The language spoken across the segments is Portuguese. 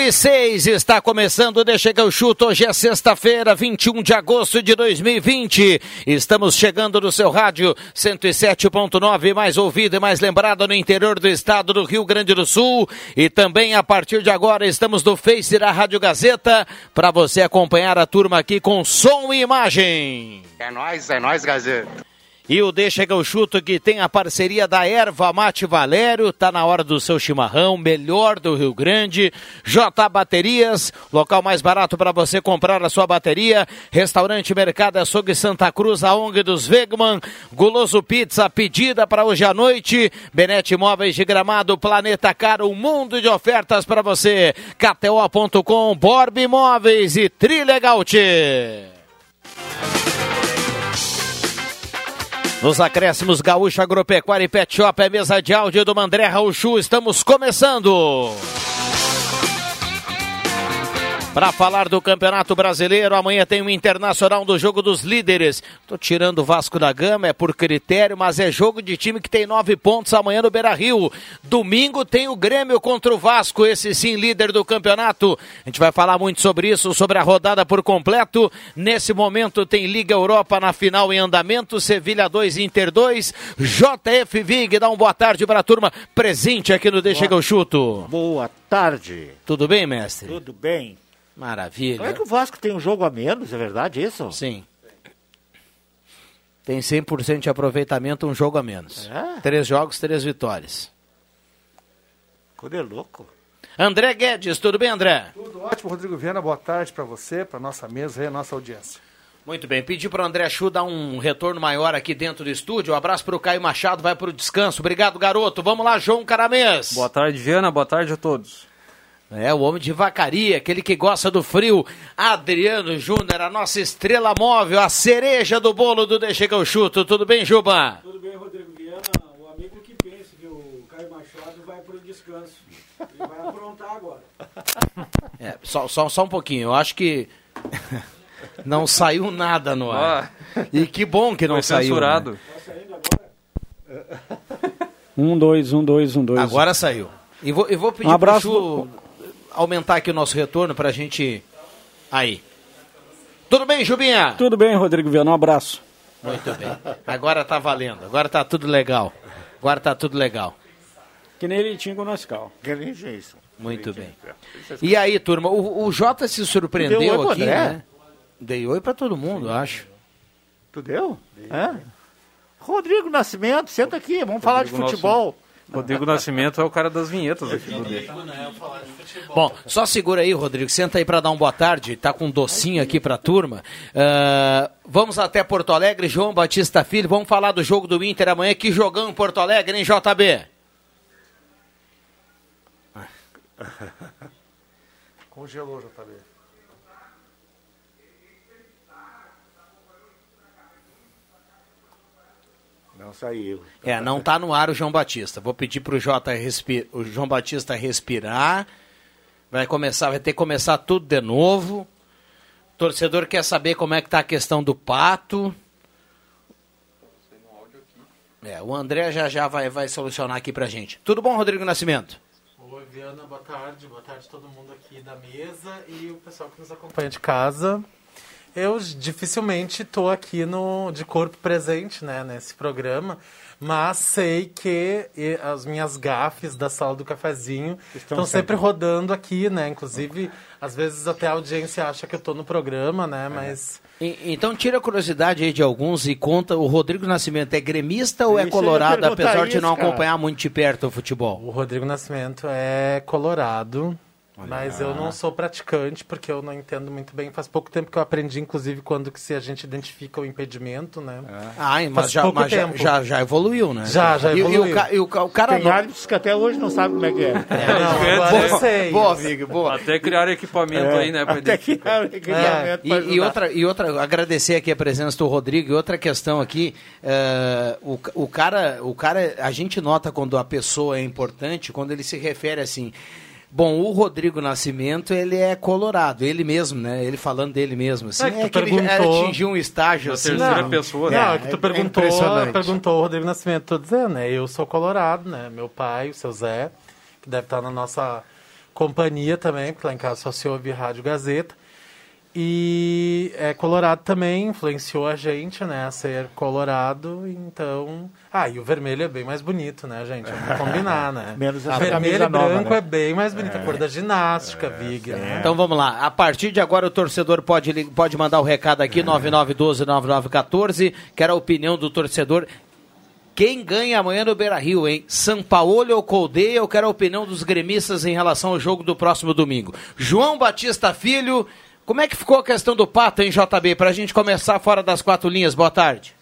E 6 está começando, deixa que eu chuto. Hoje é sexta-feira, 21 de agosto de 2020. Estamos chegando no seu rádio 107.9, mais ouvido e mais lembrado no interior do estado do Rio Grande do Sul. E também a partir de agora estamos no Face da Rádio Gazeta para você acompanhar a turma aqui com som e imagem. É nós, é nós, Gazeta. E o Deixa que eu chuto que tem a parceria da Erva Mate Valério, tá na hora do seu chimarrão, melhor do Rio Grande. J Baterias, local mais barato para você comprar a sua bateria. Restaurante Mercado Açougue Santa Cruz, a ONG dos Vegman. Guloso Pizza, pedida para hoje à noite. Benete Imóveis de Gramado, Planeta Caro, um mundo de ofertas para você. KTO.com, Borb Imóveis e Trilegalte. Nos acréscimos Gaúcho Agropecuária e Pet Shop, é mesa de áudio do Mandré Rauchu. Estamos começando. Para falar do Campeonato Brasileiro, amanhã tem o Internacional do Jogo dos Líderes. Tô tirando o Vasco da Gama, é por critério, mas é jogo de time que tem nove pontos amanhã no Beira Rio. Domingo tem o Grêmio contra o Vasco, esse sim, líder do campeonato. A gente vai falar muito sobre isso, sobre a rodada por completo. Nesse momento tem Liga Europa na final em andamento, Sevilha 2, Inter 2. JF Vig, dá uma boa tarde para a turma presente aqui no Deixa que eu chuto. Boa tarde. Tudo bem, mestre? Tudo bem. Maravilha. Como é que o Vasco tem um jogo a menos, é verdade isso? Sim. Tem 100% de aproveitamento, um jogo a menos. É? Três jogos, três vitórias. Quando é louco. André Guedes, tudo bem, André? Tudo ótimo, Rodrigo Viana. Boa tarde para você, para nossa mesa e a nossa audiência. Muito bem, pedi para o André Chu dar um retorno maior aqui dentro do estúdio. Um abraço para o Caio Machado, vai para o descanso. Obrigado, garoto. Vamos lá, João Caramês. Boa tarde, Viana. Boa tarde a todos. É, o homem de vacaria, aquele que gosta do frio. Adriano Júnior, a nossa estrela móvel, a cereja do bolo do Deixa que eu chuto. Tudo bem, Juba? Tudo bem, Rodrigo Viana. O amigo que pensa que o Caio Machado vai para o descanso. Ele vai aprontar agora. É, só, só, só um pouquinho. Eu acho que não saiu nada no ar. E que bom que não Foi saiu. censurado. né? Tá saindo agora? Um, dois, um, dois, um, dois. Agora saiu. E vou, eu vou pedir Um abraço pro Chu aumentar aqui o nosso retorno pra gente. Aí. Tudo bem, Jubinha? Tudo bem, Rodrigo Viana, um abraço. Muito bem. Agora tá valendo. Agora tá tudo legal. Agora tá tudo legal. Que nem ele tinha com o Noscal. Que nem isso. Muito bem. E aí, turma, o, o Jota se surpreendeu deu oi aqui, André? né? Dei oi pra todo mundo, eu acho. Tu deu? É? Rodrigo Nascimento, senta aqui, vamos falar de Rodrigo futebol. Rodrigo Nascimento é o cara das vinhetas aqui do D. Bom, só segura aí, Rodrigo. Senta aí para dar um boa tarde. Tá com um docinho aqui pra turma. Ah, vamos até Porto Alegre, João Batista Filho. Vamos falar do jogo do Inter amanhã. Que jogão em Porto Alegre, hein, JB? Congelou, JB. Não saiu. É, não tá no ar o João Batista. Vou pedir pro J respi- o João Batista respirar. Vai começar, vai ter que começar tudo de novo. O torcedor quer saber como é que tá a questão do pato. É, o André já já vai, vai solucionar aqui pra gente. Tudo bom, Rodrigo Nascimento? Oi, Viana, boa tarde. Boa tarde a todo mundo aqui da mesa e o pessoal que nos acompanha de casa. Eu dificilmente estou aqui no, de corpo presente né, nesse programa, Mas sei que as minhas gafes da sala do cafezinho Estão estão sempre sempre. rodando aqui, né? Inclusive, às vezes até a audiência acha que eu tô no programa, né? É. Mas. E- Então tira a curiosidade aí de alguns e conta, o Rodrigo Nascimento é gremista ou é colorado, apesar de isso, não cara. acompanhar muito de perto o futebol? O Rodrigo Nascimento é colorado. Mas eu não sou praticante, porque eu não entendo muito bem. Faz pouco tempo que eu aprendi, inclusive, quando que se a gente identifica o impedimento, né? Ai, mas, Faz já, pouco mas já, tempo. já, já evoluiu, né? Já, já E- e o evoluiu. E, o, o cara Tem não- árbitros que até hoje não sabem como é que é. não, agora eu sei. Boa, Vig, boa. Até criaram equipamento aí, né? Até que identificar. equipamento E, pra e ajudar. outra, e outra, agradecer aqui a presença do Rodrigo. E outra questão aqui, eh, o, o cara, o cara, a gente nota quando a pessoa é importante, quando ele se refere assim. Bom, o Rodrigo Nascimento, ele é colorado, ele mesmo, né? Ele falando dele mesmo. Assim, É que é que ele atingiu um estágio assim. terceira não. pessoa, Não, né? é que tu é perguntou, impressionante. perguntou o Rodrigo Nascimento, tô dizendo, né? Eu sou colorado, né? Meu pai, o seu Zé, que deve estar na nossa companhia também, porque lá em casa só se ouve Rádio Gazeta. E é colorado também, influenciou a gente, né, a ser colorado, então... Ah, e o vermelho é bem mais bonito, né, gente? Vamos combinar, né? Menos essa vermelho e nova, branco né? é bem mais bonito, a cor da ginástica, Vig, né? Então vamos lá. A partir de agora o torcedor pode, pode mandar o recado aqui, 9912-9914. Quero a opinião do torcedor. Quem ganha amanhã no Beira Rio, hein? São Paulo ou Coldeia? Eu quero a opinião dos gremistas em relação ao jogo do próximo domingo. João Batista Filho, como é que ficou a questão do Pato, hein, JB? Pra gente começar fora das quatro linhas. Boa tarde.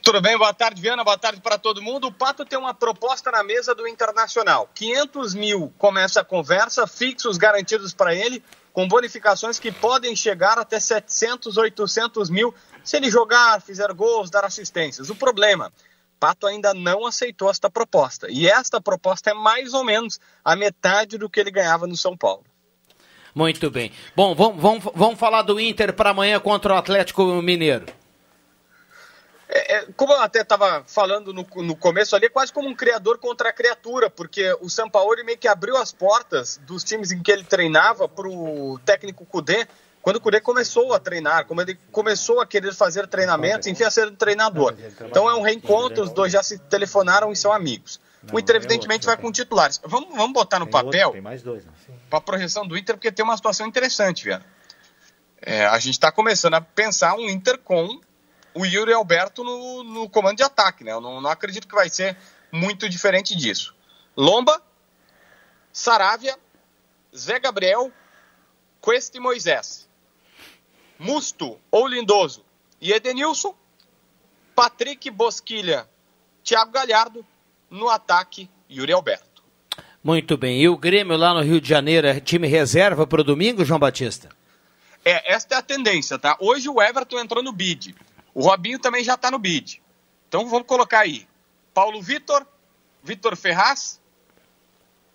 Tudo bem, boa tarde, Viana, boa tarde para todo mundo. O Pato tem uma proposta na mesa do Internacional. 500 mil começa a conversa, fixos garantidos para ele, com bonificações que podem chegar até 700, 800 mil se ele jogar, fizer gols, dar assistências. O problema, Pato ainda não aceitou esta proposta. E esta proposta é mais ou menos a metade do que ele ganhava no São Paulo. Muito bem. Bom, vamos, vamos, vamos falar do Inter para amanhã contra o Atlético Mineiro. É, é, como eu até estava falando no, no começo ali, é quase como um criador contra a criatura, porque o Sampaoli meio que abriu as portas dos times em que ele treinava para o técnico Cudê, quando o Cudê começou a treinar, como ele começou a querer fazer treinamentos, enfim, a ser um treinador. Então é um reencontro, os dois já se telefonaram e são amigos. O Inter, evidentemente, vai com titulares. Vamos, vamos botar no papel Tem mais dois, né? para a projeção do Inter, porque tem uma situação interessante, Viana. É, a gente está começando a pensar um Inter com o Yuri Alberto no, no comando de ataque, né? Eu não, não acredito que vai ser muito diferente disso. Lomba, Saravia, Zé Gabriel, Cuesta e Moisés. Musto ou Lindoso e Edenilson, Patrick Bosquilha, Thiago Galhardo, no ataque, Yuri Alberto. Muito bem. E o Grêmio lá no Rio de Janeiro é time reserva para o domingo, João Batista? É, esta é a tendência, tá? Hoje o Everton entrou no bid. O Robinho também já está no bid. Então vamos colocar aí. Paulo Vitor, Vitor Ferraz,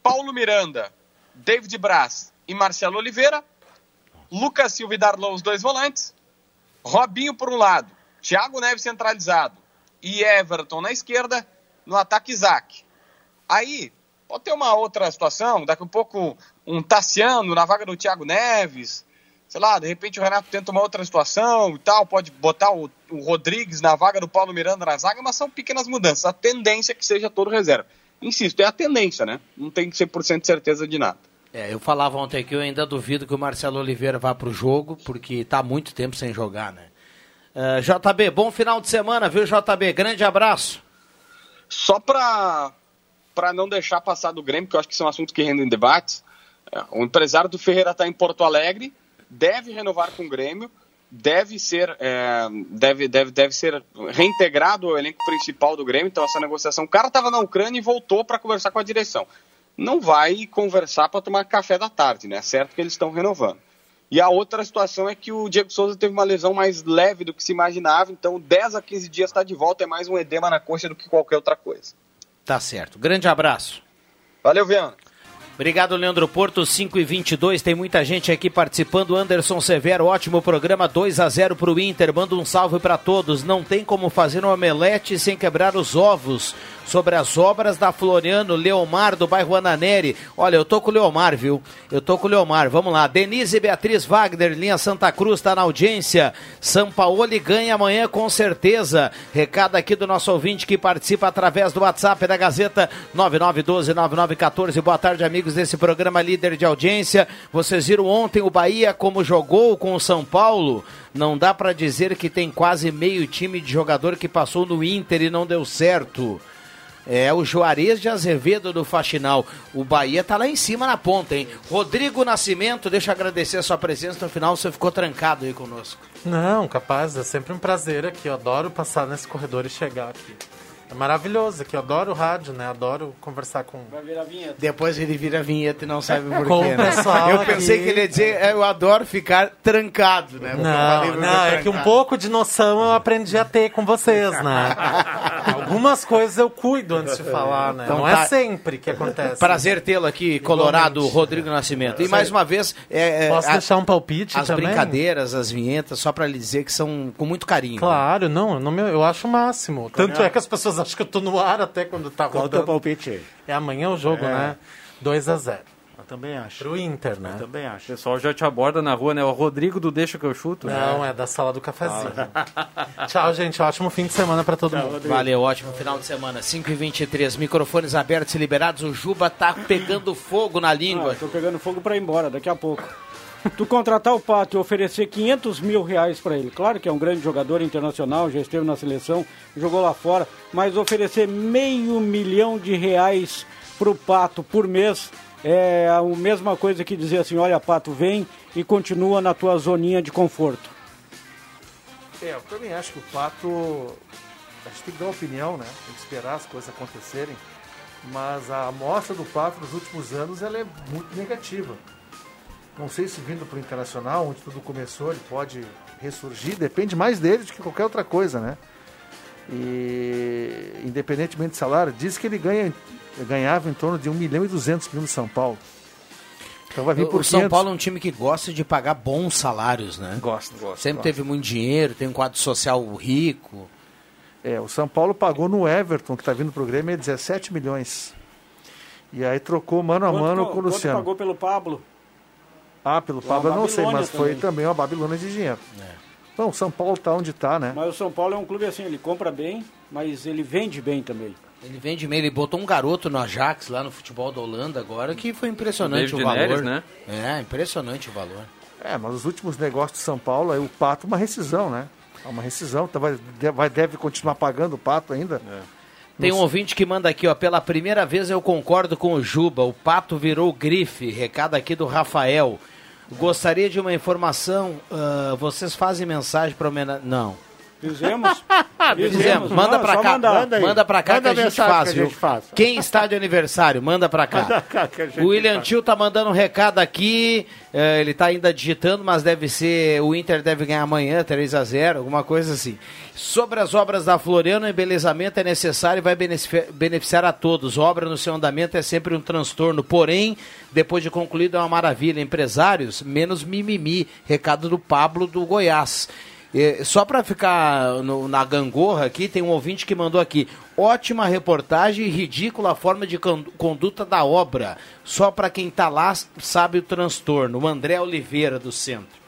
Paulo Miranda, David Braz e Marcelo Oliveira, Lucas Silva e Darlon, os dois volantes, Robinho por um lado, Thiago Neves centralizado e Everton na esquerda, no ataque Isaac. Aí, pode ter uma outra situação, daqui a pouco um Tassiano na vaga do Thiago Neves, sei lá, de repente o Renato tenta uma outra situação e tal, pode botar o, o Rodrigues na vaga do Paulo Miranda na zaga, mas são pequenas mudanças. A tendência é que seja todo reserva. Insisto, é a tendência, né? Não tem 100% de certeza de nada. É, eu falava ontem que eu ainda duvido que o Marcelo Oliveira vá para o jogo, porque está muito tempo sem jogar, né? Uh, JB, bom final de semana, viu, JB? Grande abraço. Só para não deixar passar do Grêmio, que eu acho que são assuntos que rendem debates, é, o empresário do Ferreira está em Porto Alegre, deve renovar com o Grêmio, deve ser, é, deve, deve, deve ser reintegrado ao elenco principal do Grêmio, então essa negociação, o cara estava na Ucrânia e voltou para conversar com a direção. Não vai conversar para tomar café da tarde, né? É certo que eles estão renovando. E a outra situação é que o Diego Souza teve uma lesão mais leve do que se imaginava, então 10 a 15 dias está de volta, é mais um edema na coxa do que qualquer outra coisa. Tá certo. Grande abraço. Valeu, Viana. Obrigado, Leandro Porto, 5 e 22 Tem muita gente aqui participando. Anderson Severo, ótimo programa, 2 a 0 para o Inter. Manda um salve para todos. Não tem como fazer um omelete sem quebrar os ovos. Sobre as obras da Floriano Leomar do bairro Ananeri. Olha, eu tô com o Leomar, viu? Eu tô com o Leomar. Vamos lá. Denise Beatriz Wagner, linha Santa Cruz, tá na audiência. São Paulo ganha amanhã com certeza. Recado aqui do nosso ouvinte que participa através do WhatsApp da Gazeta 99129914. Boa tarde, amigos desse programa líder de audiência. Vocês viram ontem o Bahia como jogou com o São Paulo? Não dá para dizer que tem quase meio time de jogador que passou no Inter e não deu certo. É o Juarez de Azevedo do Faxinal. O Bahia tá lá em cima na ponta, hein? Rodrigo Nascimento, deixa eu agradecer a sua presença no final, você ficou trancado aí conosco. Não, capaz, é sempre um prazer aqui. Eu adoro passar nesse corredor e chegar aqui. É maravilhoso aqui, eu adoro o rádio, né? Adoro conversar com. Vai virar vinheta. Depois ele vira vinheta e não sabe por Com quê. o né? pessoal Eu pensei aqui. que ele ia dizer, "É, eu adoro ficar trancado, né? Porque Não, "Vou não, é que um trancar." pouco de noção eu aprendi a ter com vocês, né? Algumas coisas eu cuido antes de falar, né? Então não tá. é sempre que acontece. Prazer tê-lo aqui, Colorado Rodrigo Nascimento. E mais uma vez, é, é, Posso a- deixar um palpite as também? brincadeiras, as vinhetas, só pra lhe dizer que são com muito carinho. Claro, não, não me- eu acho o máximo. Tanto é que as pessoas acham que eu tô no ar até quando tá Qual o teu rodando. palpite aí? É amanhã o jogo, É. né? 2 a 0 Eu também acho. Pro Inter, né? Eu também O acho. pessoal já te aborda na rua, né? O Rodrigo do Deixa que eu chuto. Não, é da sala do cafezinho. Tchau, gente. Ótimo fim de semana pra todo mundo. Valeu, ótimo final de semana. 5h23, microfones abertos e liberados. O Juba tá pegando fogo na língua. Ah, tô pegando fogo pra ir embora daqui a pouco. Tu contratar o Pato e oferecer 500 mil reais pra ele, claro que é um grande jogador internacional, já esteve na seleção, jogou lá fora, mas oferecer meio milhão de reais pro Pato por mês é a mesma coisa que dizer assim, olha Pato, vem e continua na tua zoninha de conforto. É, eu também acho que o Pato. A gente tem que dar opinião, né? Tem que esperar as coisas acontecerem. Mas a amostra do Pato nos últimos anos ela é muito negativa. Não sei se vindo para o Internacional, onde tudo começou, ele pode ressurgir. Depende mais dele do que qualquer outra coisa, né? E independentemente de salário, diz que ele ganha, ganhava em torno de 1 milhão e 200 mil no São Paulo. Então vai vir por O São 500. Paulo é um time que gosta de pagar bons salários, né? Gosta, gosta. Sempre gosta. teve muito dinheiro, tem um quadro social rico. É, o São Paulo pagou no Everton, que está vindo pro Grêmio, é 17 milhões. E aí trocou mano a mano Quanto- com o quanto Luciano. pagou pelo Pablo? Ah, pelo Uma Pablo eu não sei, mas foi também. também uma Babilônia de dinheiro. Então, o São Paulo tá onde tá, né? Mas o São Paulo é um clube assim, ele compra bem, mas ele vende bem também. Ele vende meio, ele botou um garoto no Ajax lá no futebol da Holanda agora que foi impressionante David o valor. Neres, né? É, impressionante o valor. É, mas os últimos negócios do São Paulo, aí o Pato, uma rescisão, né? É Uma rescisão, então vai, de- vai, deve continuar pagando o Pato ainda. Tem um ouvinte que manda aqui, ó. Pela primeira vez eu concordo com o Juba. O pato virou grife. Recado aqui do Rafael. Gostaria de uma informação. ah, vocês fazem mensagem para homenagem. Não. Fizemos? Fizemos. Manda Não, pra só cá. mandar. Manda, manda pra cá Manda que a gente faz, que a viu? gente faz. Quem está de aniversário, manda pra cá. Manda cá O William faz. Tio tá mandando um recado aqui. eh, ele tá ainda digitando, mas deve ser. O Inter deve ganhar amanhã, 3 a 0 alguma coisa assim. Sobre as obras da Floriano, embelezamento é necessário e vai benefici- beneficiar a todos. Obra no seu andamento é sempre um transtorno, porém, depois de concluído é uma maravilha. Empresários, menos mimimi. Recado do Pablo do Goiás. Só para ficar no- na gangorra aqui, tem um ouvinte que mandou aqui. Ótima reportagem e ridícula a forma de con- conduta da obra. Só para quem tá lá sabe o transtorno. O André Oliveira, do centro.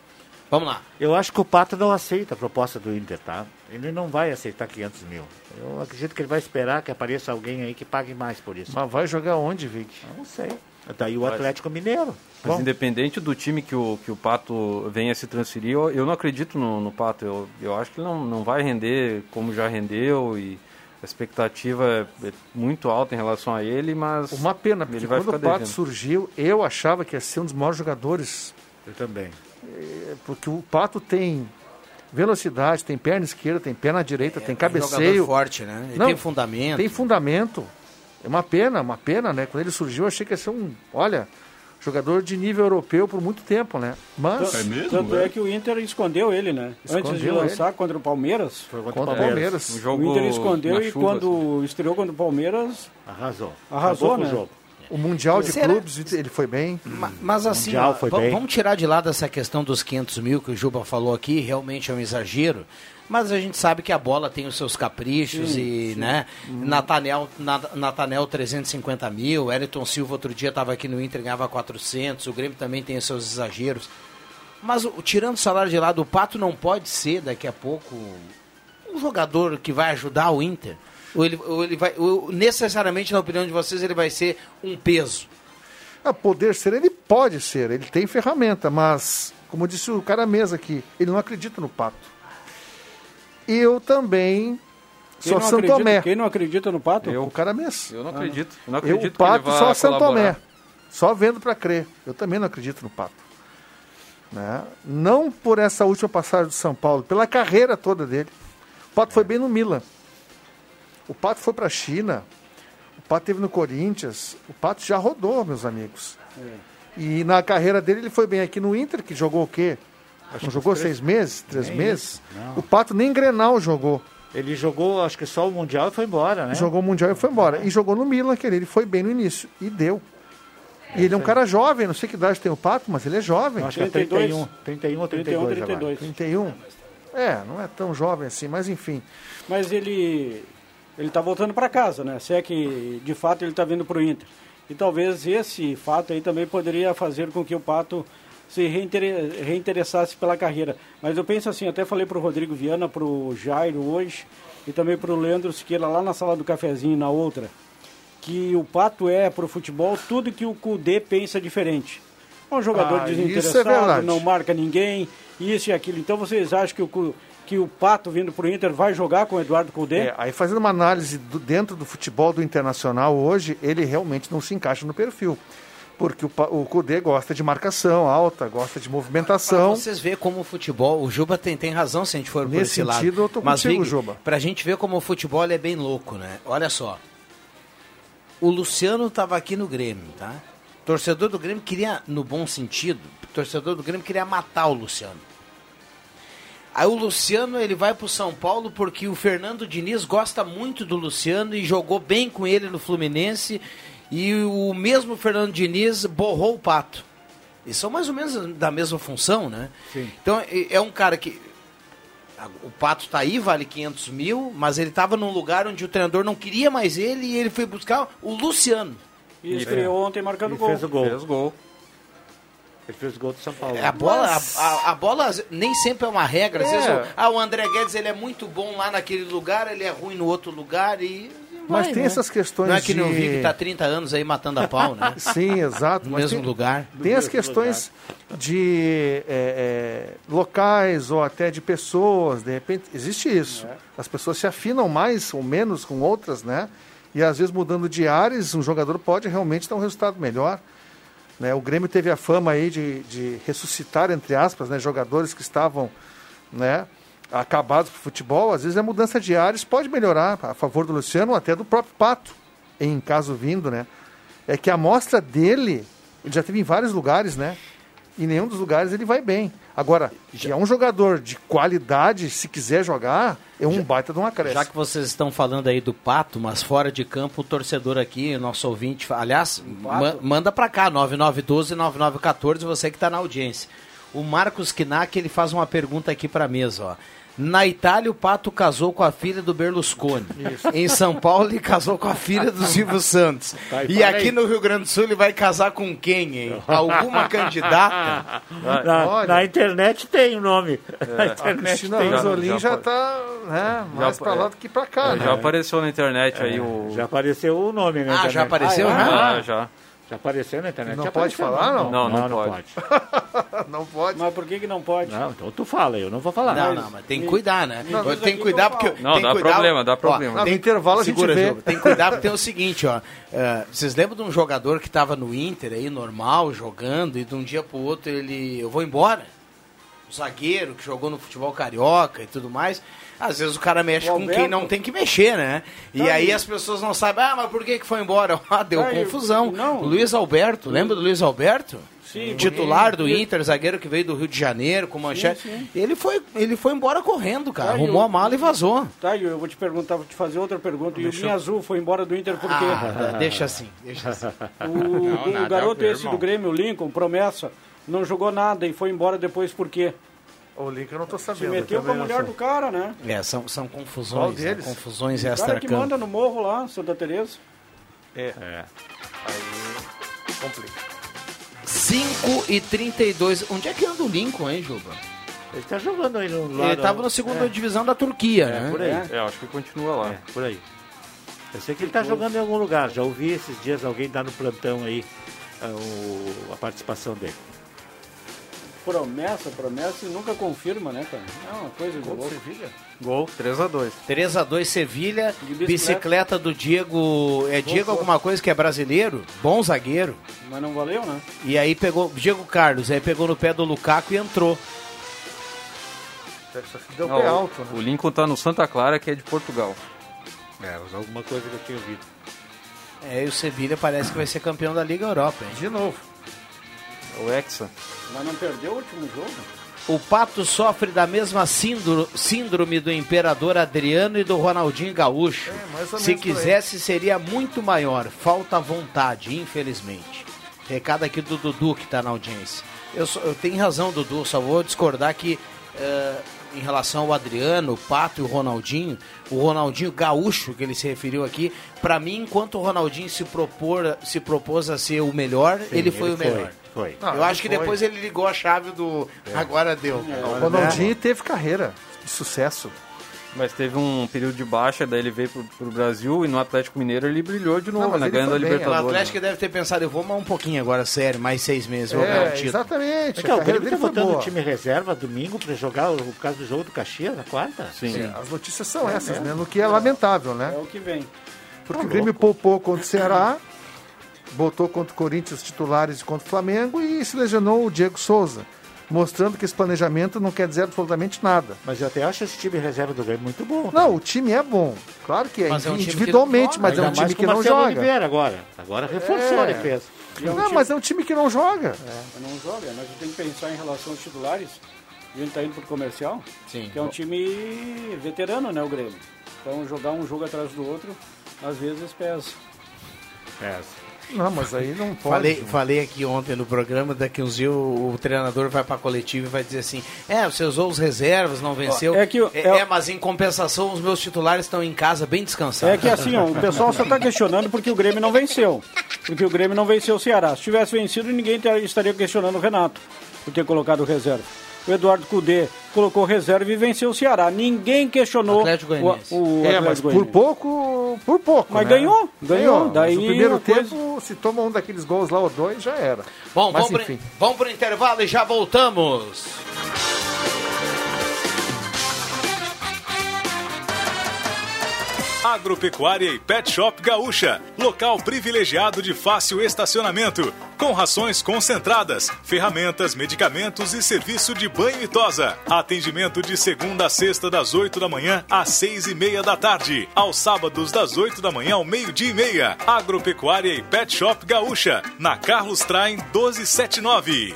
Vamos lá. Eu acho que o Pato não aceita a proposta do Inter, tá? Ele não vai aceitar 500 mil. Eu acredito que ele vai esperar que apareça alguém aí que pague mais por isso. Mas vai jogar onde, Vic? Eu não sei. Daí o Atlético Mineiro. Mas Bom, independente do time que o, que o Pato venha se transferir, eu, eu não acredito no, no Pato. Eu, eu acho que ele não, não vai render como já rendeu e a expectativa é, é muito alta em relação a ele, mas Uma pena, porque ele vai quando ficar o Pato devendo. surgiu, eu achava que ia ser um dos maiores jogadores. eu também. É, Porque o Pato tem velocidade, tem perna esquerda, tem perna direita, tem cabeceio. É, Jogador forte, né? Ele Não, tem fundamento. Tem fundamento. É uma pena, uma pena, né? Quando ele surgiu, eu achei que ia ser um, olha, jogador de nível europeu por muito tempo, né? Mas Tanto é que o Inter escondeu ele, né? Antes de Escondeu lançar contra o Palmeiras. Foi contra, contra o o Palmeiras. Palmeiras. Jogo O Inter escondeu e chuva, quando estreou contra o Palmeiras, Arrasou. Arrasou, com né? o jogo. O Mundial de Será? Clubes, ele foi bem. Mas assim, ó, va- vamos tirar de lado essa questão dos 500 mil que o Juba falou aqui, realmente é um exagero. Mas a gente sabe que a bola tem os seus caprichos Sim, e, sim. né? Uhum. Natanel, Na- Natanel 350 mil, Elton Silva outro dia estava aqui no Inter ganhava 400, o Grêmio também tem os seus exageros. Mas o- tirando o salário de lado, o Pato não pode ser daqui a pouco um jogador que vai ajudar o Inter. Ou ele, ou ele vai, ou necessariamente, na opinião de vocês, ele vai ser um peso. A poder ser, ele pode ser, ele tem ferramenta, mas, como disse o cara mesa aqui, ele não acredita no Pato. Eu também Quem Santo acredita- Tomé. Quem não acredita no Pato? O cara mesa. Eu não acredito. Eu não Eu, acredito o que ele Pato só Santo colaborar. Tomé. Só vendo para crer. Eu também não acredito no Pato. Né? Não por essa última passagem do São Paulo, pela carreira toda dele. O Pato foi bem no Milan. O Pato foi para a China. O Pato teve no Corinthians. O Pato já rodou, meus amigos. E na carreira dele ele foi bem aqui no Inter, que jogou o quê? Acho não jogou três- seis meses? Três Nem meses? O Pato nem Grenal jogou. Ele jogou, acho que só o Mundial e foi embora, né? Jogou o Mundial e foi embora. E jogou no Milan, que ele ele foi bem no início. E deu. E ele é um cara jovem, não sei que idade tem o Pato, mas ele é jovem. Acho que é 31, 31 ou 32 agora. 32. 31. É, não é tão jovem assim, mas enfim. Mas ele ele está voltando para casa, né? Se é que de fato ele está vindo para o Inter. E talvez esse fato aí também poderia fazer com que o Pato se reintere- reinteressasse pela carreira. Mas eu penso assim, até falei para o Rodrigo Viana, para o Jairo hoje e também para o Leandro Siqueira lá na sala do cafezinho, na outra, que o Pato é para o futebol tudo que o Cudê pensa diferente. É um jogador Ah, é desinteressado, verdade. não marca ninguém, isso e aquilo. Então vocês acham que o, que o Pato vindo para o Inter vai jogar com o Eduardo Cudê? É, aí fazendo uma análise do- dentro do futebol do Internacional hoje, ele realmente não se encaixa no perfil. Porque o, o Cudê gosta de marcação alta, gosta de Pra movimentação. vocês verem como o futebol, o Juba tem, tem razão se a gente for por Nesse esse lado. sentido, eu tô Mas, contigo, Vig, Juba. Pra gente ver como o futebol é bem louco, né? Olha só. O Luciano tava aqui no Grêmio, tá? Torcedor do Grêmio queria, no bom sentido, torcedor do Grêmio queria matar o Luciano. Aí o Luciano ele vai pro São Paulo porque o Fernando Diniz gosta muito do Luciano e jogou bem com ele no Fluminense e o mesmo Fernando Diniz borrou o Pato. Eles são mais ou menos da mesma função, né? Sim. Então é- um cara que o Pato tá aí, vale 500 mil, mas ele tava num lugar onde o treinador não queria mais ele e ele foi buscar o Luciano. E estreou ontem marcando E gol. fez o gol. Fez gol. Ele fez o gol do São Paulo. A bola, Mas- a, a- a bola nem sempre é uma regra. Às É. vezes, ah, o André Guedes ele é muito bom lá naquele lugar, ele é ruim no outro lugar e. Mas vai, tem né? essas questões Não é que nem o de- Vig tá 30 anos aí matando a pau, né? Sim, exato. No mas mesmo tem- lugar. Tem as questões de é, é, locais ou até de pessoas, de repente, existe isso. As pessoas se afinam mais ou menos com outras, né? E às vezes mudando de ares, um jogador pode realmente ter um resultado melhor. Né? O Grêmio teve a fama aí de, de ressuscitar, entre aspas, né? jogadores que estavam né? acabados para o futebol. Às vezes a mudança de ares pode melhorar a favor do Luciano até do próprio Pato, em caso vindo, né? É que a amostra dele, ele já teve em vários lugares, né? Em nenhum dos lugares ele vai bem. Agora, que é um jogador de qualidade, se quiser jogar, é um baita de uma acréscimo. Já que vocês estão falando aí do Pato, mas fora de campo, o torcedor aqui, nosso ouvinte, aliás, ma- manda pra cá, 9912-9914, você que tá na audiência. O Marcos Knack, ele faz uma pergunta aqui pra mesa, ó. Na Itália, o Pato casou com a filha do Berlusconi. Em São Paulo, ele casou com a filha do Silvio Santos. Tá, e e aqui aí. no Rio Grande do Sul, ele vai casar com quem, hein? Alguma candidata? Na, na internet tem o nome. Na A internet Cristina tem. Rosolim já já está né, Já mais foi. para lá do que para cá. É, né? já apareceu na internet aí o. Já apareceu o nome na Ah, internet. já apareceu, Ah, é? né? Já, já. Já apareceu na internet. Não Já pode falar, não? Não, não não pode. Não pode. Mas por que, que não pode? Não, então tu fala, eu não vou falar. Não, não, mas tem que cuidar, né? Não, tem que cuidar porque. Não, tem dá problema, dá Ó, problema. No intervalo a gente Segura, vê. Juba, Tem que cuidar porque tem o seguinte, ó. é, vocês lembram de um jogador que estava no Inter aí, normal, jogando, e de um dia pro outro ele. Eu vou embora. zagueiro que jogou no futebol carioca e tudo mais. Às vezes o cara mexe O com quem Alberto. não tem que mexer, né? E Tá aí aí. as pessoas não sabem, ah, mas por que, que foi embora? Ah, deu Tá confusão. não. O Luiz Alberto, lembra do Luiz Alberto? Sim. Titular do Sim. Inter, zagueiro que veio do Rio de Janeiro com manchete. sim. Ele, foi, ele foi embora correndo, cara. Tá, e Arrumou o- a mala e vazou. Tá, e eu vou te perguntar, vou te fazer outra pergunta. E o Deixa Linha eu- Azul foi embora do Inter por quê? Ah, deixa assim, deixa assim. O, o garoto esse do Grêmio, o Lincoln, promessa, não jogou nada e foi embora depois por quê? O Lincoln eu não tô Se sabendo. meteu com a mulher do cara, né? É, são, são Qual confusões, né? deles? confusões O cara que manda no morro lá, Santa Teresa. É. Aí complica. 5 e 32. Onde é que anda o Lincoln, hein, Juba? Ele tá jogando aí no lado. Ele tava na segunda divisão da Turquia, né? por aí. É, acho que continua lá. É, por aí. Eu sei que ele tá jogando em algum lugar. Já ouvi esses dias alguém dar no plantão aí ah, o- a participação dele. Promessa, promessa e nunca confirma, né, cara? É uma coisa de louco. Gol, 3x2. 3x2 Sevilha, bicicleta. bicicleta. do Diego. É Diego alguma coisa que é brasileiro? Bom zagueiro. Mas não valeu, né? E aí pegou. Diego Carlos, aí pegou no pé do Lukaku e entrou. Deu Não, pé o- alto, né? O Lincoln tá no Santa Clara, que é de Portugal. É, alguma coisa que eu tinha ouvido. É, e o Sevilha parece que vai ser campeão da Liga Europa, hein? De novo. O Hexa. Mas não perdeu o último jogo? O Pato sofre da mesma síndro- síndrome do Imperador Adriano e do Ronaldinho Gaúcho. ou Se quisesse, seria muito maior. Falta vontade, infelizmente. Recado aqui do Dudu, que está na audiência. Eu, só- eu tenho razão, Dudu, só vou discordar que eh, em relação ao Adriano, o Pato e o Ronaldinho, o Ronaldinho Gaúcho, que ele se referiu aqui, para mim, enquanto o Ronaldinho se, propor, se propôs a ser o melhor, Sim, ele foi ele o melhor. foi, foi. Ah, eu acho que foi. depois ele ligou a chave do. Agora deu. O Ronaldinho teve carreira de sucesso. Mas teve um período de baixa, daí ele veio pro, pro Brasil e no Atlético Mineiro ele brilhou de novo, mas né? Ganhando a bem, O Libertadores. Atlético deve ter pensado, eu vou mais um pouquinho agora, sério, mais seis meses, eu vou ganhar o É, título. exatamente. Então, a o Grêmio tá botando boa. o time reserva domingo pra jogar o, por causa do jogo do Caxias na quarta? Sim. É, As notícias são essas, né? No que é lamentável, né? É o que vem. Porque Tá o Grêmio poupou contra o Ceará, botou contra o Corinthians titulares e contra o Flamengo e se lesionou o Diego Souza, mostrando que esse planejamento não quer dizer absolutamente nada. Mas eu até acho esse time reserva do Grêmio muito bom. Não, o time é bom. Claro que é, Mas é um time que individualmente, não mas é um time que o não joga. Oliveira agora. Agora reforçou É. a defesa. É um Não, time- mas é um time que não joga. Mas não joga, mas tem que pensar em relação aos titulares. A gente tá indo pro comercial, Sim. que é um time veterano, né, o Grêmio. Então jogar um jogo atrás do outro, às vezes pesa. É. Não, mas aí não pode. Falei, falei aqui ontem no programa, daqui uns dias o, o treinador vai pra coletiva e vai dizer assim: É, você usou os reservas, não venceu. é que é, é- é, mas em compensação, os meus titulares estão em casa bem descansados. É que assim, ó, o pessoal só tá questionando porque o Grêmio não venceu. Porque o Grêmio não venceu o Ceará. Se tivesse vencido, ninguém estaria questionando o Renato por ter colocado reserva. O Eduardo Cudê colocou reserva e venceu o Ceará. Ninguém questionou Atlético o, Goianiense. o É, Atlético mas por Goianiense. pouco, por pouco. Mas né? ganhou, ganhou. Daí Mas no primeiro uma coisa- tempo, se toma um daqueles gols lá ou dois, já era. Bom, mas vamos, enfim. pro, vamos pro intervalo e já voltamos. Agropecuária e Pet Shop Gaúcha, local privilegiado de fácil estacionamento, com rações concentradas, ferramentas, medicamentos e serviço de banho e tosa. Atendimento de segunda a sexta das 8 da manhã às seis e meia da tarde, aos sábados das 8 da manhã ao meio-dia e meia. Agropecuária e Pet Shop Gaúcha, na Carlos Traem 1279.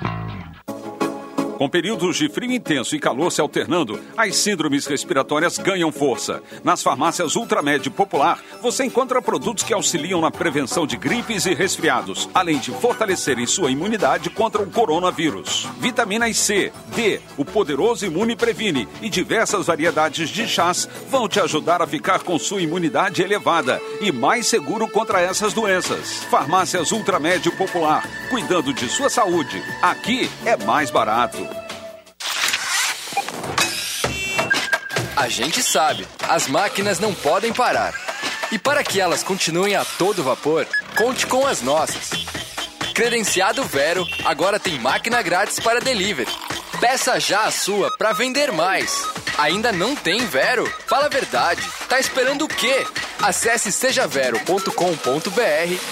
Com períodos de frio intenso e calor se alternando, as síndromes respiratórias ganham força. Nas farmácias Ultramed Popular, você encontra produtos que auxiliam na prevenção de gripes e resfriados, além de fortalecerem sua imunidade contra o coronavírus. Vitaminas C, D, o poderoso Imune Previne e diversas variedades de chás vão te ajudar a ficar com sua imunidade elevada e mais seguro contra essas doenças. Farmácias Ultramed Popular, cuidando de sua saúde. Aqui é mais barato. A gente sabe, as máquinas não podem parar. E para que elas continuem a todo vapor, conte com as nossas. Credenciado Vero agora tem máquina grátis para delivery. Peça já a sua para vender mais. Ainda não tem Vero? Fala a verdade. Tá esperando o quê? Acesse sejavero.com.br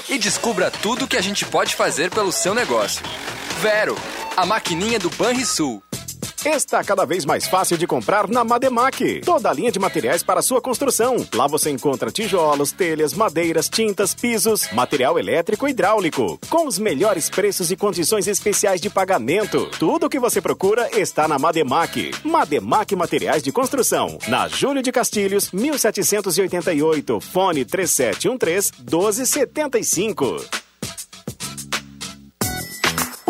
e descubra tudo que a gente pode fazer pelo seu negócio. Vero, a maquininha do Banrisul. Está cada vez mais fácil de comprar na Mademac. Toda a linha de materiais para sua construção. Lá você encontra tijolos, telhas, madeiras, tintas, pisos, material elétrico e hidráulico. Com os melhores preços e condições especiais de pagamento. Tudo o que você procura está na Mademac. Mademac Materiais de Construção. Na Júlio de Castilhos, 1788. Fone 3713 1275.